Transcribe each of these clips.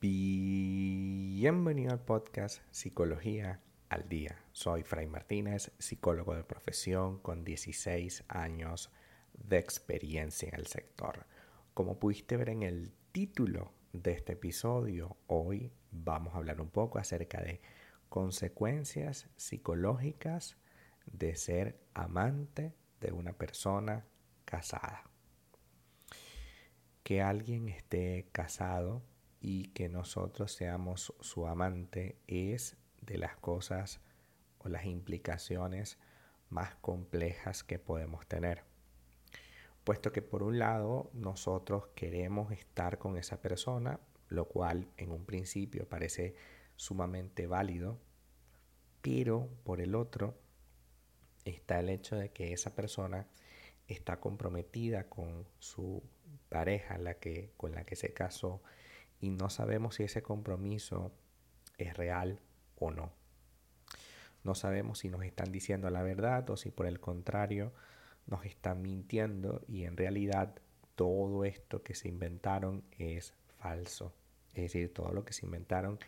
Bienvenido al podcast Psicología al Día. Soy Fray Martínez, psicólogo de profesión con 16 años de experiencia en el sector. Como pudiste ver en el título de este episodio, hoy vamos a hablar un poco acerca de consecuencias psicológicas de ser amante de una persona casada. Que alguien esté casado y que nosotros seamos su amante es de las cosas o las implicaciones más complejas que podemos tener. Puesto que por un lado nosotros queremos estar con esa persona, lo cual en un principio parece sumamente válido, pero por el otro está el hecho de que esa persona está comprometida con su pareja la que, con la que se casó y no sabemos si ese compromiso es real o no. No sabemos si nos están diciendo la verdad o si por el contrario nos están mintiendo y en realidad todo esto que se inventaron es falso. Es decir, todo lo que se inventaron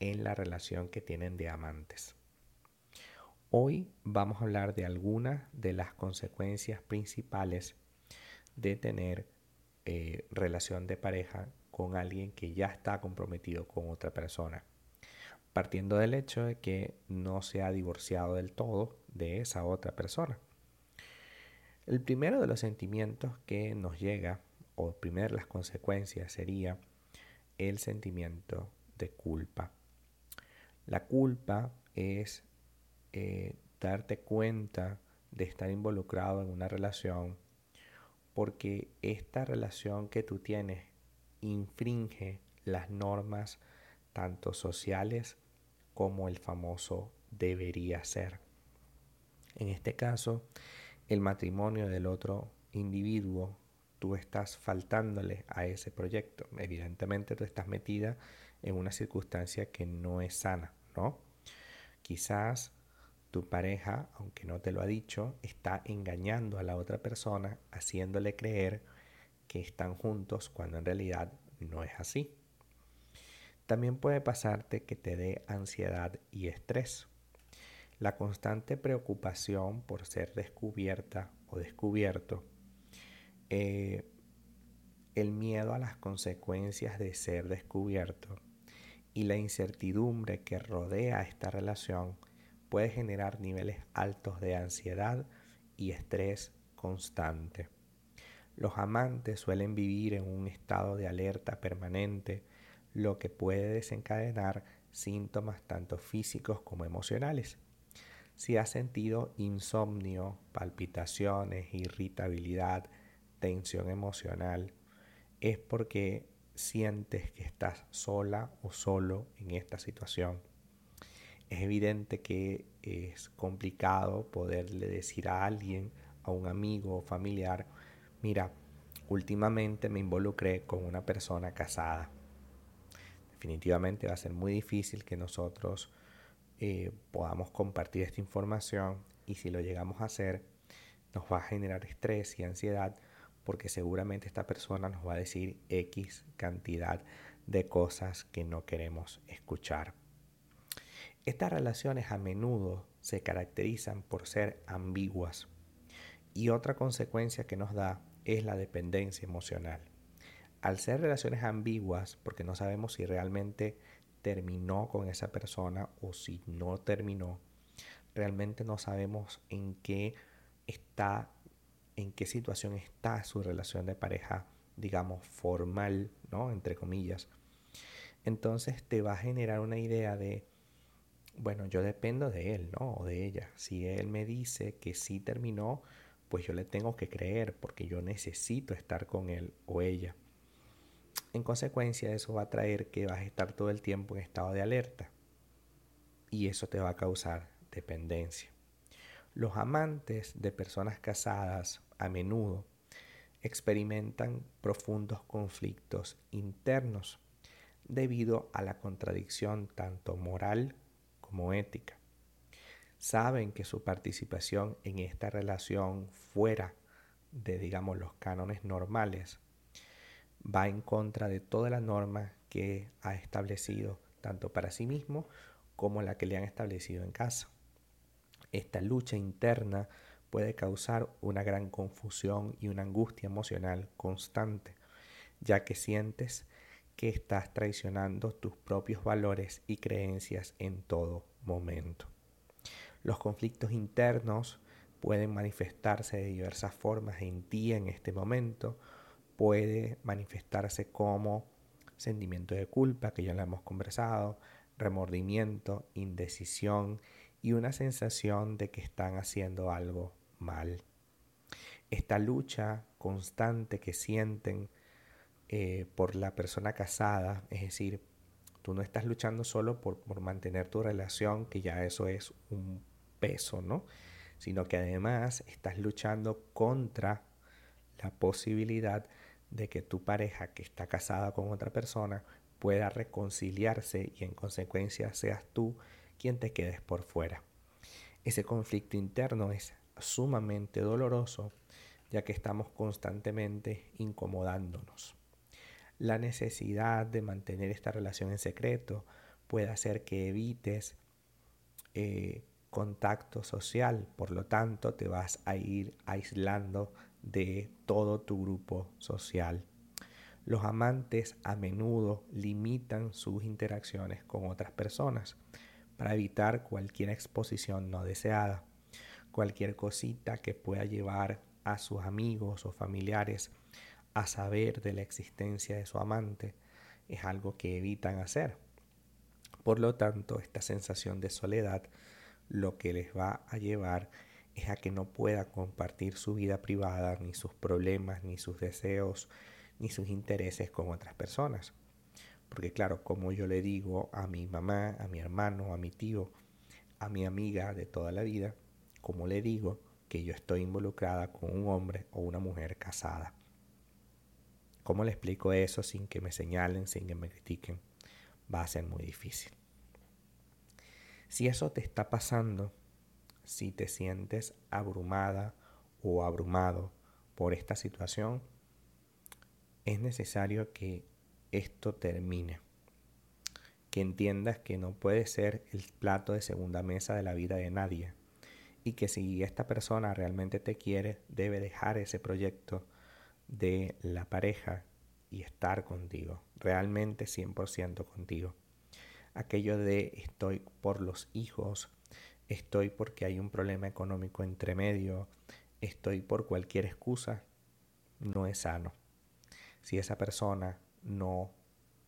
en la relación que tienen de amantes. Hoy vamos a hablar de algunas de las consecuencias principales de tener eh, relación de pareja con alguien que ya está comprometido con otra persona, partiendo del hecho de que no se ha divorciado del todo de esa otra persona. El primero de los sentimientos que nos llega, o primero las consecuencias, sería el sentimiento de culpa. La culpa es eh, darte cuenta de estar involucrado en una relación porque esta relación que tú tienes infringe las normas tanto sociales como el famoso debería ser. En este caso, el matrimonio del otro individuo, tú estás faltándole a ese proyecto. Evidentemente tú estás metida en una circunstancia que no es sana, ¿no? Quizás tu pareja, aunque no te lo ha dicho, está engañando a la otra persona, haciéndole creer que están juntos cuando en realidad no es así. También puede pasarte que te dé ansiedad y estrés. La constante preocupación por ser descubierta o descubierto, eh, el miedo a las consecuencias de ser descubierto y la incertidumbre que rodea esta relación puede generar niveles altos de ansiedad y estrés constante. Los amantes suelen vivir en un estado de alerta permanente, lo que puede desencadenar síntomas tanto físicos como emocionales. Si has sentido insomnio, palpitaciones, irritabilidad, tensión emocional, es porque sientes que estás sola o solo en esta situación. Es evidente que es complicado poderle decir a alguien, a un amigo o familiar, mira, últimamente me involucré con una persona casada. Definitivamente va a ser muy difícil que nosotros eh, podamos compartir esta información y si lo llegamos a hacer nos va a generar estrés y ansiedad porque seguramente esta persona nos va a decir X cantidad de cosas que no queremos escuchar. Estas relaciones a menudo se caracterizan por ser ambiguas y otra consecuencia que nos da es la dependencia emocional. Al ser relaciones ambiguas, porque no sabemos si realmente terminó con esa persona o si no terminó, realmente no sabemos en qué está, en qué situación está su relación de pareja, digamos, formal, ¿no? Entre comillas. Entonces te va a generar una idea de, bueno, yo dependo de él, ¿no? O de ella. Si él me dice que sí terminó, pues yo le tengo que creer porque yo necesito estar con él o ella. En consecuencia, eso va a traer que vas a estar todo el tiempo en estado de alerta y eso te va a causar dependencia. Los amantes de personas casadas a menudo experimentan profundos conflictos internos debido a la contradicción tanto moral como ética saben que su participación en esta relación fuera de, digamos, los cánones normales va en contra de toda la norma que ha establecido tanto para sí mismo como la que le han establecido en casa. Esta lucha interna puede causar una gran confusión y una angustia emocional constante, ya que sientes que estás traicionando tus propios valores y creencias en todo momento. Los conflictos internos pueden manifestarse de diversas formas en ti en este momento. Puede manifestarse como sentimiento de culpa, que ya lo hemos conversado, remordimiento, indecisión y una sensación de que están haciendo algo mal. Esta lucha constante que sienten eh, por la persona casada, es decir, tú no estás luchando solo por, por mantener tu relación, que ya eso es un peso, ¿no? Sino que además estás luchando contra la posibilidad de que tu pareja que está casada con otra persona pueda reconciliarse y en consecuencia seas tú quien te quedes por fuera. Ese conflicto interno es sumamente doloroso ya que estamos constantemente incomodándonos. La necesidad de mantener esta relación en secreto puede hacer que evites eh, contacto social, por lo tanto te vas a ir aislando de todo tu grupo social. Los amantes a menudo limitan sus interacciones con otras personas para evitar cualquier exposición no deseada, cualquier cosita que pueda llevar a sus amigos o familiares a saber de la existencia de su amante es algo que evitan hacer. Por lo tanto, esta sensación de soledad lo que les va a llevar es a que no pueda compartir su vida privada, ni sus problemas, ni sus deseos, ni sus intereses con otras personas. Porque claro, como yo le digo a mi mamá, a mi hermano, a mi tío, a mi amiga de toda la vida, como le digo que yo estoy involucrada con un hombre o una mujer casada. ¿Cómo le explico eso sin que me señalen, sin que me critiquen? Va a ser muy difícil. Si eso te está pasando, si te sientes abrumada o abrumado por esta situación, es necesario que esto termine. Que entiendas que no puede ser el plato de segunda mesa de la vida de nadie. Y que si esta persona realmente te quiere, debe dejar ese proyecto de la pareja y estar contigo. Realmente 100% contigo. Aquello de estoy por los hijos, estoy porque hay un problema económico entre medio, estoy por cualquier excusa, no es sano. Si esa persona no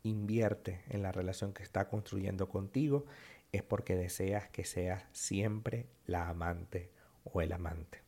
invierte en la relación que está construyendo contigo, es porque deseas que seas siempre la amante o el amante.